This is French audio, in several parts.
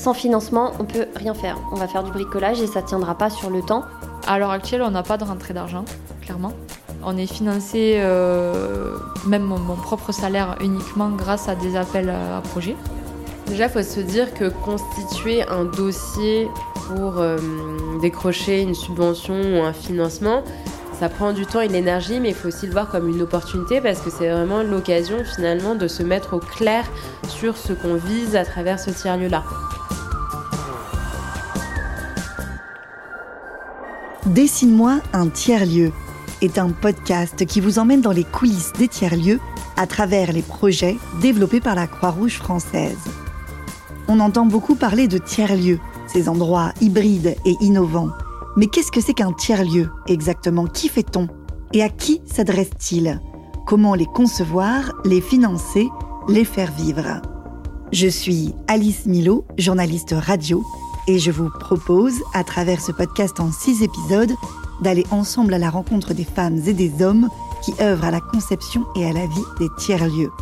sans financement, on peut rien faire. On va faire du bricolage et ça tiendra pas sur le temps. À l'heure actuelle, on n'a pas de rentrée d'argent, clairement. On est financé, euh, même mon, propre salaire, uniquement grâce à des appels à projets. Déjà, il faut se dire que constituer un dossier pour euh, décrocher une subvention ou un financement, ça prend du temps et de l'énergie, mais il faut aussi le voir comme une opportunité parce que c'est vraiment l'occasion finalement de se mettre au clair sur ce qu'on vise à travers ce tiers-lieu-là. Dessine-moi un tiers-lieu est un podcast qui vous emmène dans les coulisses des tiers-lieux à travers les projets développés par la Croix-Rouge française. On entend beaucoup parler de tiers-lieux, ces endroits hybrides et innovants. Mais qu'est-ce que c'est qu'un tiers-lieu exactement? Qui fait-on? Et à qui s'adresse-t-il? Comment les concevoir, les financer, les faire vivre? Je suis Alice Milo, journaliste radio, et je vous propose, à travers ce podcast en six épisodes, d'aller ensemble à la rencontre des femmes et des hommes qui œuvrent à la conception et à la vie des tiers-lieux.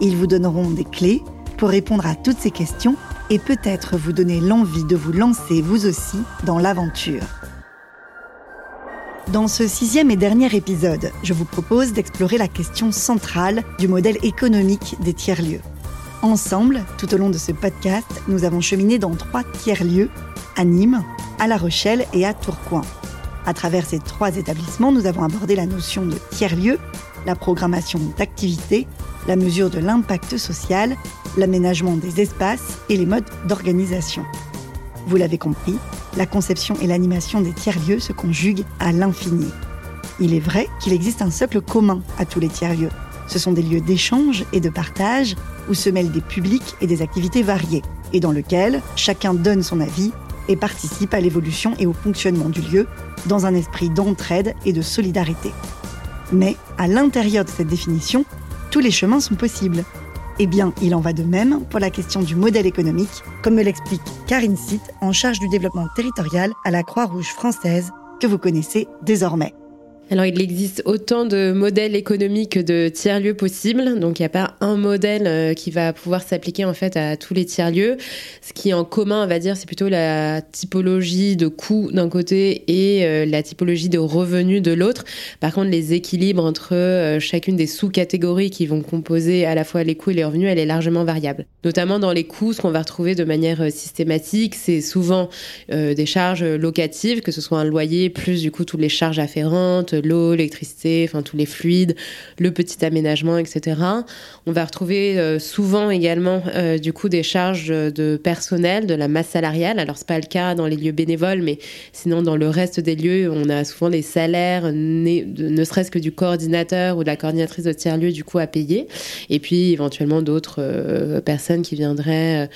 Ils vous donneront des clés pour répondre à toutes ces questions et peut-être vous donner l'envie de vous lancer vous aussi dans l'aventure. Dans ce sixième et dernier épisode, je vous propose d'explorer la question centrale du modèle économique des tiers-lieux. Ensemble, tout au long de ce podcast, nous avons cheminé dans trois tiers-lieux, à Nîmes, à La Rochelle et à Tourcoing. À travers ces trois établissements, nous avons abordé la notion de tiers-lieu, la programmation d'activités, la mesure de l'impact social, l'aménagement des espaces et les modes d'organisation. Vous l'avez compris, la conception et l'animation des tiers-lieux se conjuguent à l'infini. Il est vrai qu'il existe un socle commun à tous les tiers-lieux. Ce sont des lieux d'échange et de partage où se mêlent des publics et des activités variées, et dans lequel chacun donne son avis et participe à l'évolution et au fonctionnement du lieu dans un esprit d'entraide et de solidarité. Mais à l'intérieur de cette définition, tous les chemins sont possibles. Eh bien, il en va de même pour la question du modèle économique, comme me l'explique Karine Sitt, en charge du développement territorial à la Croix-Rouge française, que vous connaissez désormais. Alors, il existe autant de modèles économiques de tiers-lieux possibles. Donc, il n'y a pas un modèle euh, qui va pouvoir s'appliquer en fait à tous les tiers-lieux. Ce qui est en commun, on va dire, c'est plutôt la typologie de coûts d'un côté et euh, la typologie de revenus de l'autre. Par contre, les équilibres entre euh, chacune des sous-catégories qui vont composer à la fois les coûts et les revenus, elle est largement variable. Notamment dans les coûts, ce qu'on va retrouver de manière systématique, c'est souvent des charges locatives, que ce soit un loyer plus du coup toutes les charges afférentes, l'eau, l'électricité, enfin tous les fluides, le petit aménagement, etc. On va retrouver euh, souvent également euh, du coup des charges de personnel, de la masse salariale. Alors c'est pas le cas dans les lieux bénévoles, mais sinon dans le reste des lieux, on a souvent des salaires, ne serait-ce que du coordinateur ou de la coordinatrice de tiers lieu du coup à payer, et puis éventuellement d'autres euh, personnes qui viendraient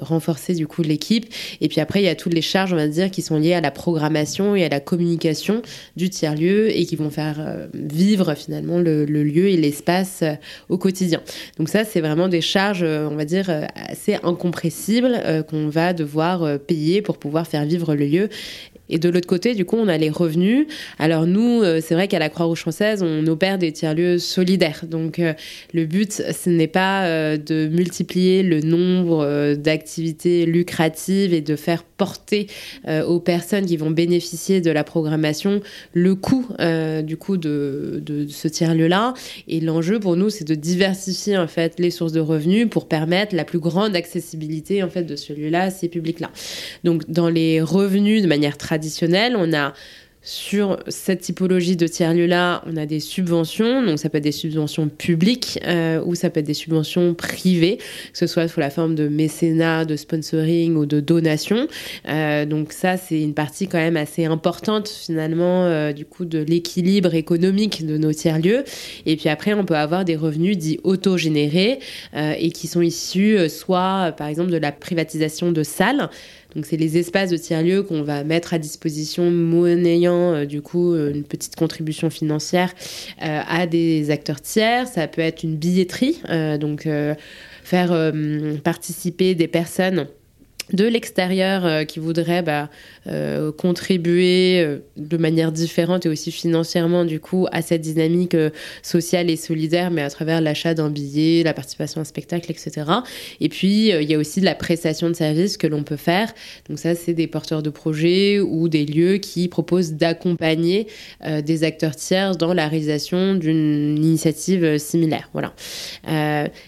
renforcer du coup l'équipe. Et puis après il y a toutes les charges, on va dire, qui sont liées à la programmation et à la communication du tiers lieu et qui vont faire euh, vivre finalement le, lieu et l'espace euh, au quotidien. Donc ça, c'est vraiment des charges, euh, on va dire, assez incompressibles qu'on va devoir payer pour pouvoir faire vivre le lieu et de l'autre côté, du coup, on a les revenus. Alors nous, euh, c'est vrai qu'à la Croix-Rouge française, on opère des tiers-lieux solidaires. Donc euh, le but, ce n'est pas euh, de multiplier le nombre d'activités lucratives et de faire porter aux personnes qui vont bénéficier de la programmation le coût du coup de, ce tiers-lieu-là. Et l'enjeu pour nous, c'est de diversifier en fait les sources de revenus pour permettre la plus grande accessibilité en fait de ce lieu-là à ces publics-là. Donc dans les revenus de manière traditionnelle on a sur cette typologie de tiers-lieux-là, on a des subventions, donc ça peut être des subventions publiques euh, ou ça peut être des subventions privées, que ce soit sous la forme de mécénat, de sponsoring ou de donation. Euh, donc ça, c'est une partie quand même assez importante finalement euh, du coup de l'équilibre économique de nos tiers-lieux. Et puis après, on peut avoir des revenus dits autogénérés et qui sont issus soit par exemple de la privatisation de salles. Donc c'est les espaces de tiers-lieux qu'on va mettre à disposition monnayant euh, du coup euh, une petite contribution financière euh, à des acteurs tiers. Ça peut être une billetterie, donc faire participer des personnes de l'extérieur euh, qui voudraient bah, euh, contribuer euh, de manière différente et aussi financièrement du coup à cette dynamique sociale et solidaire, mais à travers l'achat d'un billet, la participation à un spectacle, etc. Et puis il y a aussi de la prestation de services que l'on peut faire. Donc ça, c'est des porteurs de projets ou des lieux qui proposent d'accompagner des acteurs tiers dans la réalisation d'une initiative similaire. Voilà.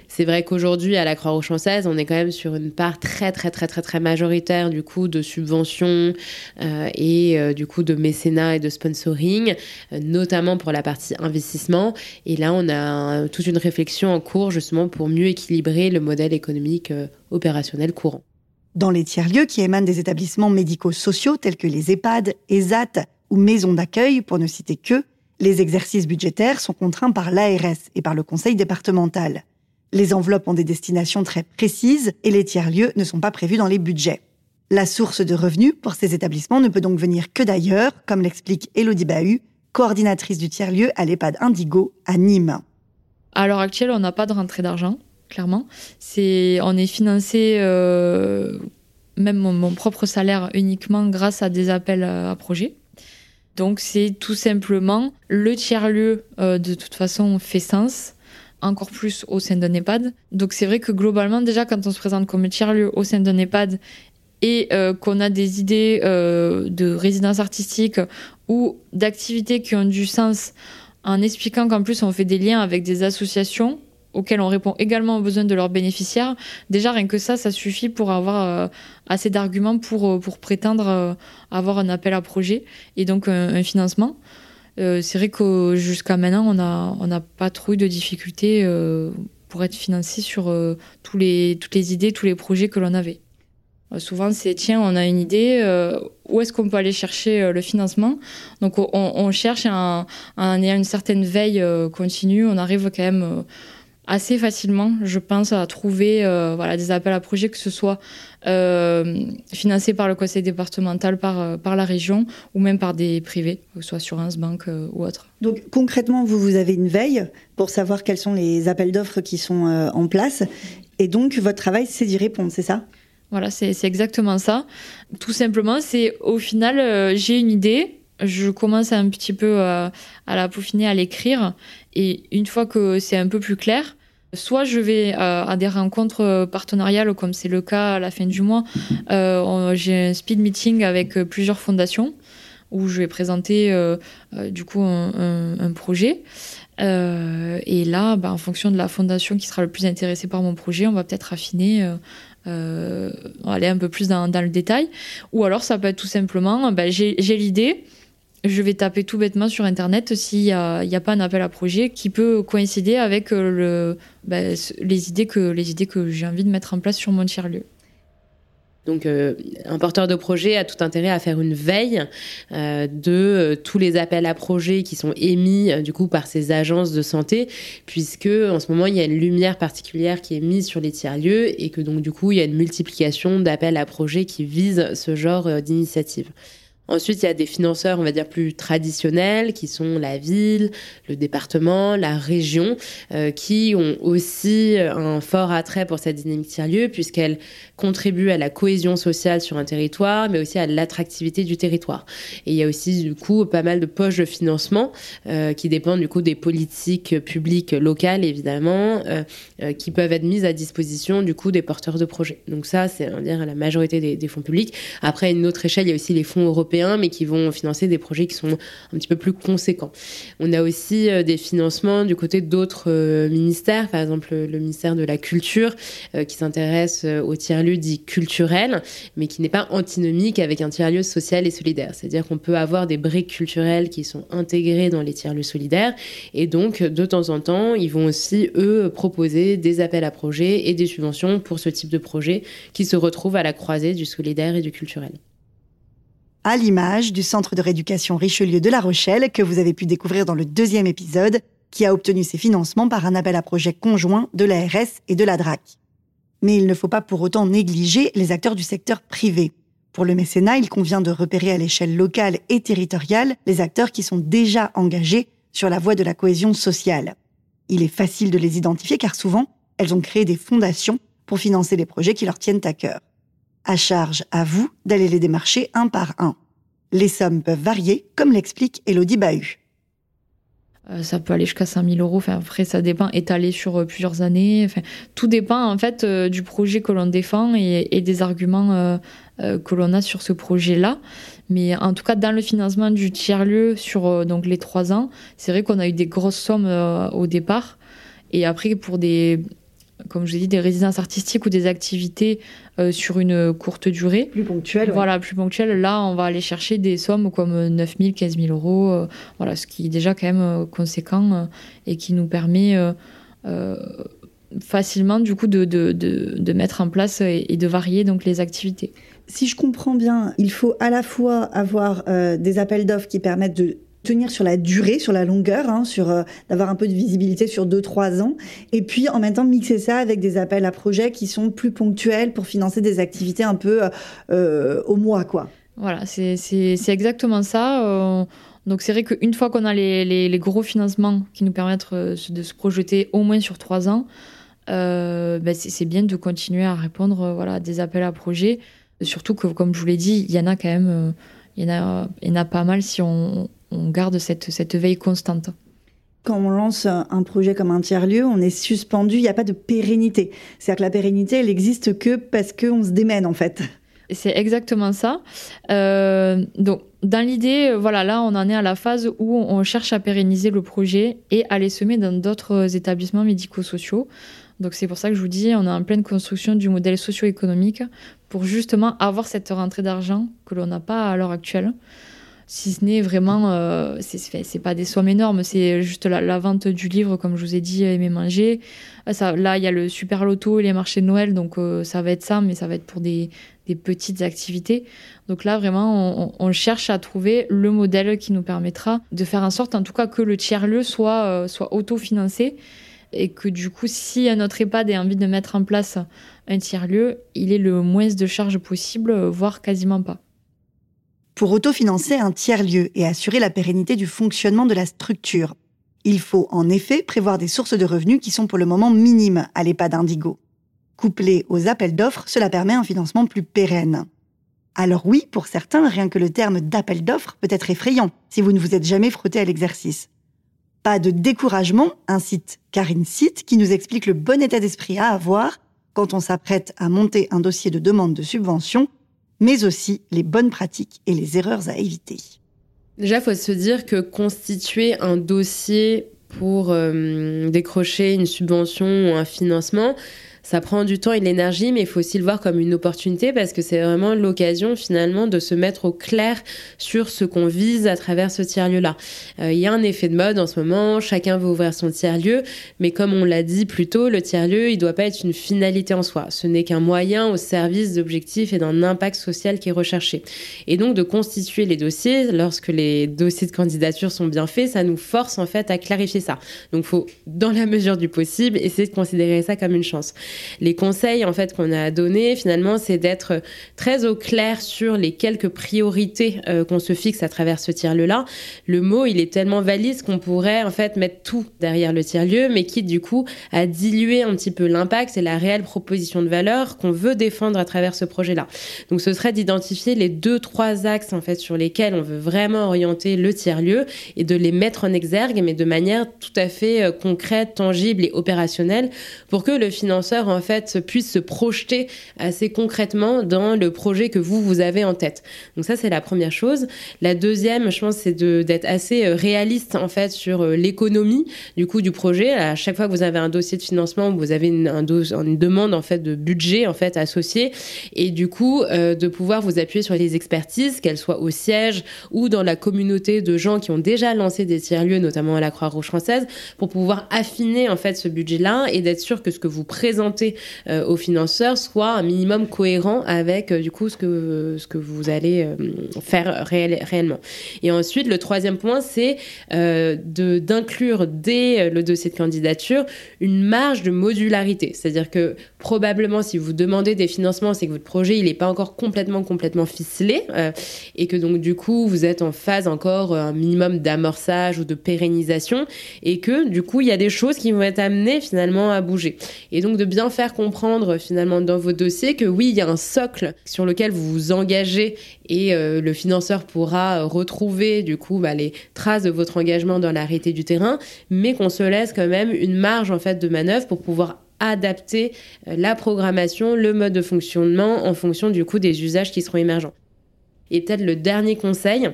c'est vrai qu'aujourd'hui à la Croix-Rouge française, on est quand même sur une part très très très très très majoritaire du coup de subventions euh, et euh, du coup de mécénat et de sponsoring, euh, notamment pour la partie investissement. Et là, on a toute une réflexion en cours justement pour mieux équilibrer le modèle économique opérationnel courant. Dans les tiers-lieux qui émanent des établissements médico-sociaux tels que les EHPAD, ESAT ou maisons d'accueil, pour ne citer que, les exercices budgétaires sont contraints par l'ARS et par le conseil départemental. Les enveloppes ont des destinations très précises et les tiers-lieux ne sont pas prévus dans les budgets. La source de revenus pour ces établissements ne peut donc venir que d'ailleurs, comme l'explique Elodie Bahu, coordinatrice du tiers-lieu à l'EHPAD Indigo à Nîmes. À l'heure actuelle, on n'a pas de rentrée d'argent, clairement. C'est, on est financé, euh, même mon, propre salaire, uniquement grâce à des appels à, projets. Donc c'est tout simplement le tiers-lieu, euh, de toute façon, fait sens encore plus au sein d'un EHPAD. Donc c'est vrai que globalement, déjà, quand on se présente comme tiers-lieu au sein d'un EHPAD et euh, qu'on a des idées euh, de résidence artistique ou d'activités qui ont du sens, en expliquant qu'en plus on fait des liens avec des associations auxquelles on répond également aux besoins de leurs bénéficiaires, déjà rien que ça, ça suffit pour avoir euh, assez d'arguments pour, pour prétendre avoir un appel à projet et donc un financement. Euh, c'est vrai que jusqu'à maintenant, on n'a pas trop eu de difficultés euh, pour être financé sur euh, toutes les idées, tous les projets que l'on avait. souvent, c'est tiens, on a une idée, où est-ce qu'on peut aller chercher le financement? Donc, on, on cherche en, une certaine veille continue, on arrive quand même assez facilement, je pense, à trouver euh, voilà, des appels à projets, que ce soit euh, financés par le conseil départemental, par, euh, par la région, ou même par des privés, que ce soit Assurance, Banque ou autre. Donc concrètement, vous, vous avez une veille pour savoir quels sont les appels d'offres qui sont en place. Et donc, votre travail, c'est d'y répondre, c'est ça? Voilà, c'est exactement ça. Tout simplement, c'est au final, j'ai une idée, je commence un petit peu à la peaufiner, à l'écrire. Et une fois que c'est un peu plus clair, Soit je vais euh, à des rencontres euh, partenariales, comme c'est le cas à la fin du mois. Euh, j'ai un speed meeting avec plusieurs fondations où je vais présenter du coup un, projet. et là, bah, en fonction de la fondation qui sera le plus intéressée par mon projet, on va peut-être affiner. aller un peu plus dans, le détail. Ou alors ça peut être tout simplement, bah, j'ai l'idée, je vais taper tout bêtement sur Internet s'il n'y a, pas un appel à projet qui peut coïncider avec euh, bah, les idées que, j'ai envie de mettre en place sur mon tiers-lieu. Donc, euh, un porteur de projet a tout intérêt à faire une veille euh, de tous les appels à projets qui sont émis du coup par ces agences de santé, puisque en ce moment il y a une lumière particulière qui est mise sur les tiers lieux et que donc du coup il y a une multiplication d'appels à projets qui visent ce genre d'initiative. Ensuite, il y a des financeurs, on va dire, plus traditionnels, qui sont la ville, le département, la région, euh, qui ont aussi un fort attrait pour cette dynamique tiers-lieu, puisqu'elle contribue à la cohésion sociale sur un territoire, mais aussi à l'attractivité du territoire. Et il y a aussi, du coup, pas mal de poches de financement euh, qui dépendent, du coup, des politiques publiques locales, évidemment, euh, qui peuvent être mises à disposition, du coup, des porteurs de projets. Donc ça, c'est, on va dire, la majorité des, des fonds publics. Après, à une autre échelle, il y a aussi les fonds européens mais qui vont financer des projets qui sont un petit peu plus conséquents. On a aussi euh, des financements du côté d'autres euh, ministères, par exemple le ministère de la Culture, euh, qui s'intéresse au tiers-lieu dit culturel, mais qui n'est pas antinomique avec un tiers-lieu social et solidaire. C'est-à-dire qu'on peut avoir des briques culturelles qui sont intégrées dans les tiers-lieux solidaires, et donc de temps en temps, ils vont aussi, eux, proposer des appels à projets et des subventions pour ce type de projet qui se retrouvent à la croisée du solidaire et du culturel à l'image du centre de rééducation Richelieu de La Rochelle que vous avez pu découvrir dans le deuxième épisode, qui a obtenu ses financements par un appel à projet conjoint de l'ARS et de la DRAC. Mais il ne faut pas pour autant négliger les acteurs du secteur privé. Pour le mécénat, il convient de repérer à l'échelle locale et territoriale les acteurs qui sont déjà engagés sur la voie de la cohésion sociale. Il est facile de les identifier car souvent, elles ont créé des fondations pour financer les projets qui leur tiennent à cœur. À charge à vous d'aller les démarcher un par un. Les sommes peuvent varier, comme l'explique Elodie Bahut. Euh, ça peut aller jusqu'à 5000 euros. Enfin, après, ça dépend, étalé sur euh, plusieurs années. Enfin, tout dépend en fait euh, du projet que l'on défend et, des arguments que l'on a sur ce projet-là. Mais en tout cas, dans le financement du tiers-lieu sur donc les trois ans, c'est vrai qu'on a eu des grosses sommes au départ. Et après, pour des, comme je l'ai dit, des résidences artistiques ou des activités euh, sur une courte durée. Plus ponctuelles. Voilà, plus ponctuelles. Là, on va aller chercher des sommes comme 9 000, 15 000 euros, euh, voilà, ce qui est déjà quand même euh, conséquent et qui nous permet facilement du coup de, de, de, mettre en place et, de varier donc les activités. Si je comprends bien, il faut à la fois avoir des appels d'offres qui permettent de tenir sur la durée, sur la longueur, hein, sur euh, d'avoir un peu de visibilité sur 2-3 ans, et puis en même temps mixer ça avec des appels à projets qui sont plus ponctuels pour financer des activités un peu euh, euh, au mois, quoi. Voilà, c'est exactement ça. donc c'est vrai qu'une fois qu'on a les, les, gros financements qui nous permettent de se projeter au moins sur 3 ans, ben c'est bien de continuer à répondre voilà, à des appels à projets. Surtout que, comme je vous l'ai dit, il y en a quand même, il y en a, il y en a pas mal si on, on garde cette, cette veille constante. Quand on lance un projet comme un tiers-lieu, on est suspendu, il n'y a pas de pérennité. C'est-à-dire que la pérennité, elle n'existe que parce qu'on se démène, en fait. C'est exactement ça. Euh, donc, dans l'idée, voilà, là, on en est à la phase où on cherche à pérenniser le projet et à les semer dans d'autres établissements médico-sociaux. Donc, c'est pour ça que je vous dis, on est en pleine construction du modèle socio-économique pour justement avoir cette rentrée d'argent que l'on n'a pas à l'heure actuelle si ce n'est vraiment, euh, c'est pas des sommes énormes, c'est juste la, vente du livre, comme je vous ai dit, aimer manger. Ah, ça, là, il y a le super loto et les marchés de Noël, donc euh, ça va être ça, mais ça va être pour des, des petites activités. Donc là, vraiment, on, on, cherche à trouver le modèle qui nous permettra de faire en sorte, en tout cas, que le tiers-lieu soit, euh, soit autofinancé et que du coup, si notre EHPAD a envie de mettre en place un tiers-lieu, il ait le moins de charges possible, voire quasiment pas pour autofinancer un tiers-lieu et assurer la pérennité du fonctionnement de la structure. Il faut en effet prévoir des sources de revenus qui sont pour le moment minimes à l'EHPAD Indigo. Couplé aux appels d'offres, cela permet un financement plus pérenne. Alors oui, pour certains, rien que le terme d'appel d'offres peut être effrayant si vous ne vous êtes jamais frotté à l'exercice. Pas de découragement, incite Karine Sitt qui nous explique le bon état d'esprit à avoir quand on s'apprête à monter un dossier de demande de subvention mais aussi les bonnes pratiques et les erreurs à éviter. Déjà, il faut se dire que constituer un dossier pour euh, décrocher une subvention ou un financement, ça prend du temps et de l'énergie, mais il faut aussi le voir comme une opportunité parce que c'est vraiment l'occasion finalement de se mettre au clair sur ce qu'on vise à travers ce tiers-lieu-là. Euh, il y a un effet de mode en ce moment, chacun veut ouvrir son tiers-lieu, mais comme on l'a dit plus tôt, le tiers-lieu, il doit pas être une finalité en soi. Ce n'est qu'un moyen au service d'objectifs et d'un impact social qui est recherché. Et donc de constituer les dossiers, lorsque les dossiers de candidature sont bien faits, ça nous force en fait à clarifier ça. Donc faut, dans la mesure du possible, essayer de considérer ça comme une chance. Les conseils en fait qu'on a donnés finalement, c'est d'être très au clair sur les quelques priorités euh, qu'on se fixe à travers ce tiers-lieu-là. Le mot, il est tellement valise qu'on pourrait en fait mettre tout derrière le tiers-lieu, mais qui du coup à diluer un petit peu l'impact et la réelle proposition de valeur qu'on veut défendre à travers ce projet-là. Donc ce serait d'identifier les deux trois axes en fait sur lesquels on veut vraiment orienter le tiers-lieu et de les mettre en exergue, mais de manière tout à fait euh, concrète, tangible et opérationnelle pour que le financeur en fait puisse se projeter assez concrètement dans le projet que vous vous avez en tête. Donc ça c'est la première chose. La deuxième, je pense, c'est d'être assez euh, réaliste en fait sur euh, l'économie du coup du projet. À chaque fois que vous avez un dossier de financement, vous avez une, une demande en fait de budget en fait associé et du coup euh, de pouvoir vous appuyer sur les expertises, qu'elles soient au siège ou dans la communauté de gens qui ont déjà lancé des tiers-lieux, notamment à la Croix-Rouge française, pour pouvoir affiner en fait ce budget-là et d'être sûr que ce que vous présentez euh, aux financeurs soit un minimum cohérent avec euh, du coup ce que ce que vous allez euh, faire réellement. Et ensuite, le troisième point, c'est de d'inclure dès le dossier de candidature une marge de modularité, c'est-à-dire que probablement si vous demandez des financements, c'est que votre projet il n'est pas encore complètement complètement ficelé et que donc du coup vous êtes en phase encore un minimum d'amorçage ou de pérennisation et que du coup il y a des choses qui vont être amenées finalement à bouger et donc de bien bien faire comprendre finalement dans vos dossiers que oui, il y a un socle sur lequel vous vous engagez et euh, le financeur pourra retrouver du coup bah, les traces de votre engagement dans l'arrêté du terrain, mais qu'on se laisse quand même une marge en fait de manœuvre pour pouvoir adapter euh, la programmation, le mode de fonctionnement en fonction du coup des usages qui seront émergents. Et peut-être le dernier conseil,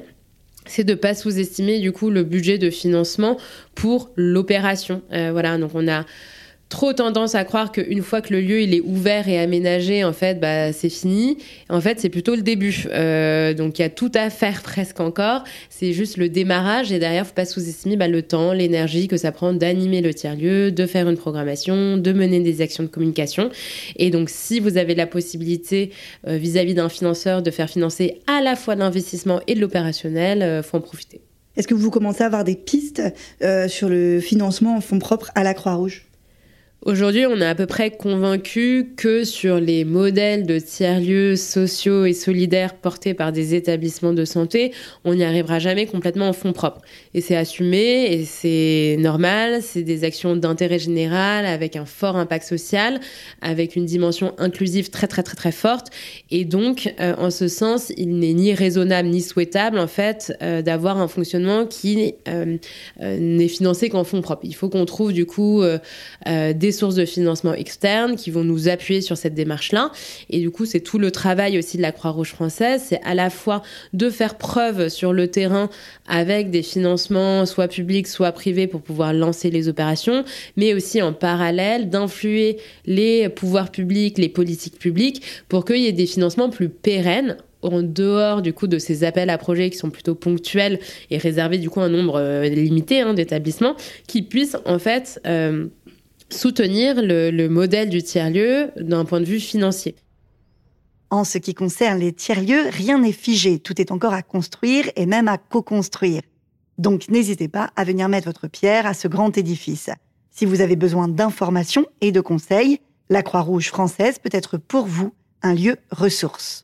c'est de ne pas sous-estimer du coup le budget de financement pour l'opération. Euh, voilà, donc on a trop tendance à croire qu'une fois que le lieu il est ouvert et aménagé, en fait, bah, c'est fini. En fait, c'est plutôt le début. Euh, donc, il y a tout à faire presque encore. C'est juste le démarrage et derrière, faut pas sous-estimer bah, le temps, l'énergie que ça prend d'animer le tiers-lieu, de faire une programmation, de mener des actions de communication. Et donc, si vous avez la possibilité euh, vis-à-vis d'un financeur de faire financer à la fois l'investissement et de l'opérationnel, euh, faut en profiter. Est-ce que vous commencez à avoir des pistes sur le financement en fonds propres à la Croix-Rouge? Aujourd'hui, on est à peu près convaincu que sur les modèles de tiers-lieux sociaux et solidaires portés par des établissements de santé, on n'y arrivera jamais complètement en fonds propres. Et c'est assumé et c'est normal, c'est des actions d'intérêt général avec un fort impact social, avec une dimension inclusive très très très très forte. Et donc, euh, en ce sens, il n'est ni raisonnable ni souhaitable en fait euh, d'avoir un fonctionnement qui euh, n'est financé qu'en fonds propres. Il faut qu'on trouve du coup des sources de financement externes qui vont nous appuyer sur cette démarche-là. Et du coup, c'est tout le travail aussi de la Croix-Rouge française, c'est à la fois de faire preuve sur le terrain avec des financements soit publics, soit privés pour pouvoir lancer les opérations, mais aussi en parallèle d'influer les pouvoirs publics, les politiques publiques pour qu'il y ait des financements plus pérennes en dehors du coup de ces appels à projets qui sont plutôt ponctuels et réservés du coup à un nombre euh, limité hein, d'établissements qui puissent en fait euh, soutenir le, modèle du tiers-lieu d'un point de vue financier. En ce qui concerne les tiers-lieux, rien n'est figé, tout est encore à construire et même à co-construire. Donc n'hésitez pas à venir mettre votre pierre à ce grand édifice. Si vous avez besoin d'informations et de conseils, la Croix-Rouge française peut être pour vous un lieu ressource.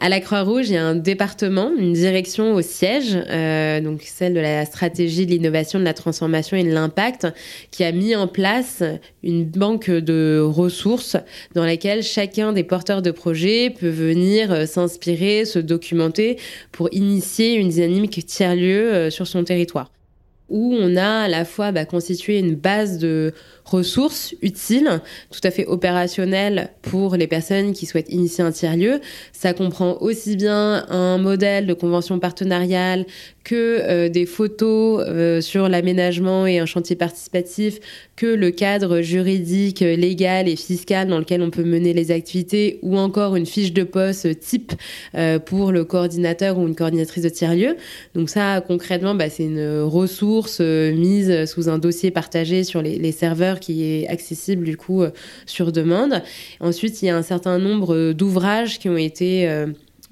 À la Croix-Rouge, il y a un département, une direction au siège, euh, donc celle de la stratégie de l'innovation, de la transformation et de l'impact, qui a mis en place une banque de ressources dans laquelle chacun des porteurs de projets peut venir euh, s'inspirer, se documenter pour initier une dynamique tiers-lieu euh, sur son territoire. Où on a à la fois bah, constitué une base de ressources utiles, tout à fait opérationnelles pour les personnes qui souhaitent initier un tiers-lieu. Ça comprend aussi bien un modèle de convention partenariale que euh, des photos euh, sur l'aménagement et un chantier participatif, que le cadre juridique, légal et fiscal dans lequel on peut mener les activités, ou encore une fiche de poste type euh, pour le coordinateur ou une coordinatrice de tiers-lieu. Donc ça, concrètement, bah, c'est une ressource mise sous un dossier partagé sur les serveurs qui est accessible du coup euh, sur demande. Ensuite, il y a un certain nombre d'ouvrages qui ont été euh,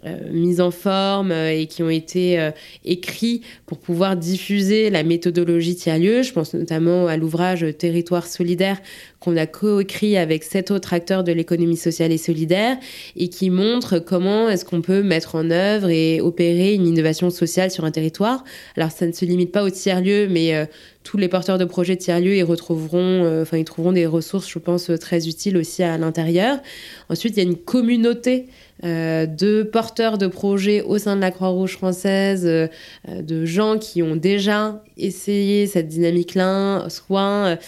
euh, mis en forme et qui ont été écrits pour pouvoir diffuser la méthodologie tiers-lieu. Je pense notamment à l'ouvrage Territoire solidaire qu'on a coécrit avec sept autres acteurs de l'économie sociale et solidaire et qui montre comment est-ce qu'on peut mettre en œuvre et opérer une innovation sociale sur un territoire. Alors ça ne se limite pas au tiers-lieu, mais euh, tous les porteurs de projets tiers-lieu ils retrouveront, euh, enfin ils trouveront des ressources, je pense, très utiles aussi à l'intérieur. Ensuite, il y a une communauté euh, de porteurs de projets au sein de la Croix-Rouge française, de gens qui ont déjà essayé cette dynamique-là, soit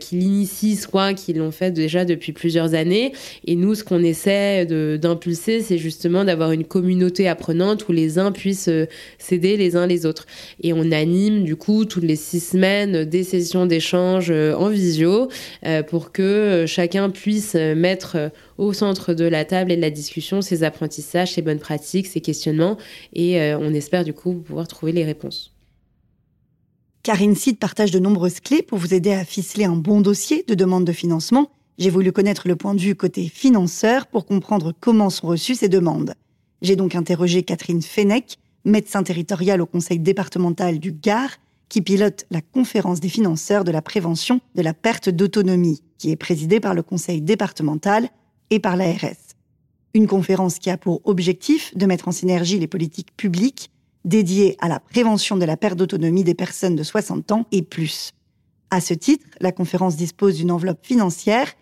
qui l'initient, soit qui l'ont fait déjà depuis plusieurs années. Et nous, ce qu'on essaie d'impulser, c'est justement d'avoir une communauté apprenante où les uns puissent euh, s'aider les uns les autres. Et on anime du coup toutes les six semaines des sessions d'échange euh, en visio euh, pour que chacun puisse mettre au centre de la table et de la discussion ses apprentissages, ses bonnes pratiques, ses questionnements. Et on espère du coup pouvoir trouver les réponses. Karine Seed partage de nombreuses clés pour vous aider à ficeler un bon dossier de demande de financement. J'ai voulu connaître le point de vue côté financeur pour comprendre comment sont reçues ces demandes. J'ai donc interrogé Catherine Fenech, médecin territorial au conseil départemental du Gard, qui pilote la conférence des financeurs de la prévention de la perte d'autonomie, qui est présidée par le conseil départemental et par l'ARS. Une conférence qui a pour objectif de mettre en synergie les politiques publiques dédié à la prévention de la perte d'autonomie des personnes de 60 ans et plus. À ce titre, la conférence dispose d'une enveloppe financière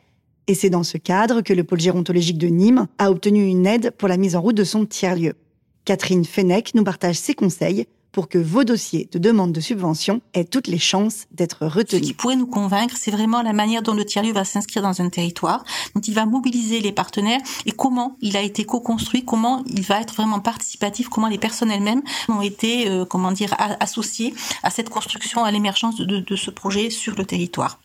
Et c'est dans ce cadre que le pôle gérontologique de Nîmes a obtenu une aide pour la mise en route de son tiers-lieu. Catherine Fenech nous partage ses conseils pour que vos dossiers de demande de subvention aient toutes les chances d'être retenus. Ce qui pourrait nous convaincre, c'est vraiment la manière dont le tiers-lieu va s'inscrire dans un territoire, dont il va mobiliser les partenaires et comment il a été co-construit, comment il va être vraiment participatif, comment les personnes elles-mêmes ont été, euh, comment dire, associées à cette construction, à l'émergence de, de ce projet sur le territoire.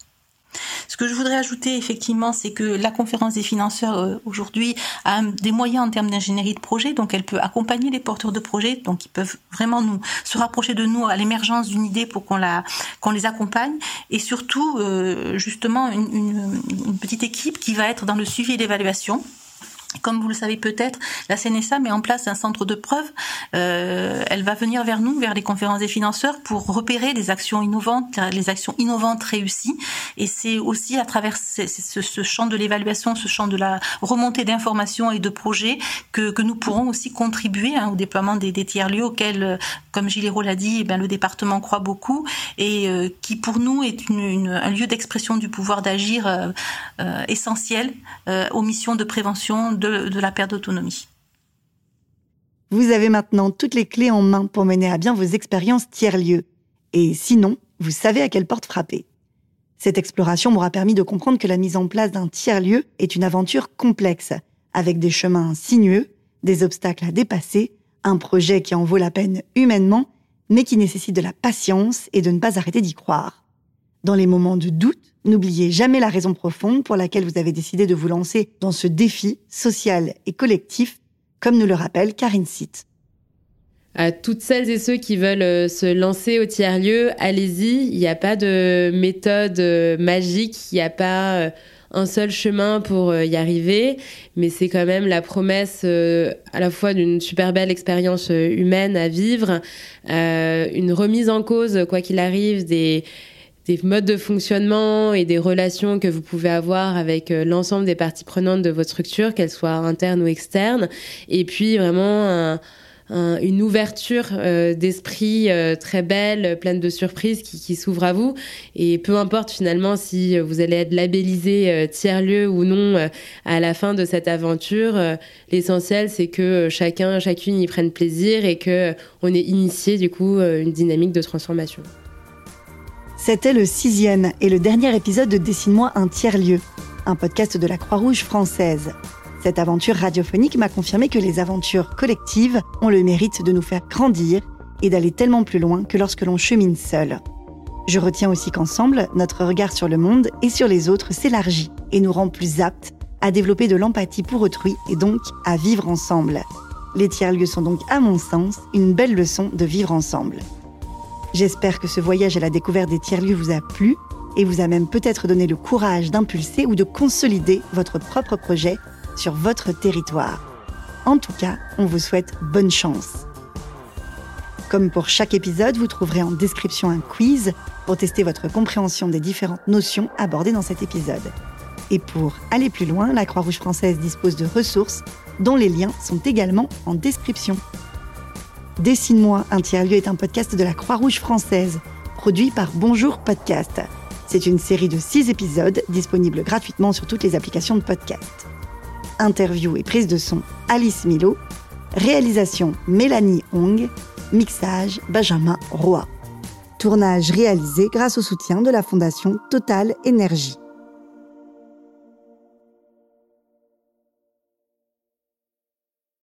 Ce que je voudrais ajouter effectivement, c'est que la conférence des financeurs euh, aujourd'hui a des moyens en termes d'ingénierie de projet, donc elle peut accompagner les porteurs de projets, donc ils peuvent vraiment nous se rapprocher de nous à l'émergence d'une idée pour qu'on la qu'on les accompagne, et surtout euh, justement une, une, une petite équipe qui va être dans le suivi et l'évaluation comme vous le savez peut-être, la CNSA met en place un centre de preuve. Euh, elle va venir vers nous, vers les conférences des financeurs, pour repérer les actions innovantes, les actions innovantes réussies. Et c'est aussi à travers ce, champ de l'évaluation, ce champ de la remontée d'informations et de projets que, nous pourrons aussi contribuer hein, au déploiement des, tiers-lieux auxquels, comme Gilles l'a dit, eh bien, le département croit beaucoup et euh, qui pour nous est un lieu d'expression du pouvoir d'agir euh, euh essentiel euh, aux missions de prévention de, la perte d'autonomie. Vous avez maintenant toutes les clés en main pour mener à bien vos expériences tiers-lieux. Et sinon, vous savez à quelle porte frapper. Cette exploration m'aura permis de comprendre que la mise en place d'un tiers-lieu est une aventure complexe, avec des chemins sinueux, des obstacles à dépasser, un projet qui en vaut la peine humainement, mais qui nécessite de la patience et de ne pas arrêter d'y croire. Dans les moments de doute, n'oubliez jamais la raison profonde pour laquelle vous avez décidé de vous lancer dans ce défi social et collectif, comme nous le rappelle Karine Sitt. À toutes celles et ceux qui veulent euh, se lancer au tiers-lieu, allez-y. Il n'y a pas de méthode euh, magique, il n'y a pas euh, un seul chemin pour y arriver, mais c'est quand même la promesse à la fois d'une super belle expérience humaine à vivre, une remise en cause, quoi qu'il arrive, des des modes de fonctionnement et des relations que vous pouvez avoir avec l'ensemble des parties prenantes de votre structure, qu'elles soient internes ou externes, et puis vraiment un, un, une ouverture euh, d'esprit euh, très belle, pleine de surprises qui, s'ouvre à vous. Et peu importe finalement si vous allez être labellisé euh, tiers-lieu ou non euh, à la fin de cette aventure, euh, l'essentiel c'est que chacun, chacune y prenne plaisir et que on ait initié du coup une dynamique de transformation. C'était le sixième et le dernier épisode de Dessine-moi un tiers-lieu, un podcast de la Croix-Rouge française. Cette aventure radiophonique m'a confirmé que les aventures collectives ont le mérite de nous faire grandir et d'aller tellement plus loin que lorsque l'on chemine seul. Je retiens aussi qu'ensemble, notre regard sur le monde et sur les autres s'élargit et nous rend plus aptes à développer de l'empathie pour autrui et donc à vivre ensemble. Les tiers-lieux sont donc, à mon sens, une belle leçon de vivre ensemble. J'espère que ce voyage à la découverte des tiers-lieux vous a plu et vous a même peut-être donné le courage d'impulser ou de consolider votre propre projet sur votre territoire. En tout cas, on vous souhaite bonne chance. Comme pour chaque épisode, vous trouverez en description un quiz pour tester votre compréhension des différentes notions abordées dans cet épisode. Et pour aller plus loin, la Croix-Rouge française dispose de ressources dont les liens sont également en description. Dessine-moi un tiers-lieu est un podcast de la Croix-Rouge française, produit par Bonjour Podcast. C'est une série de six épisodes disponibles gratuitement sur toutes les applications de podcast. Interview et prise de son Alice Milo. Réalisation Mélanie Hong. Mixage Benjamin Roy. Tournage réalisé grâce au soutien de la Fondation Total Énergie.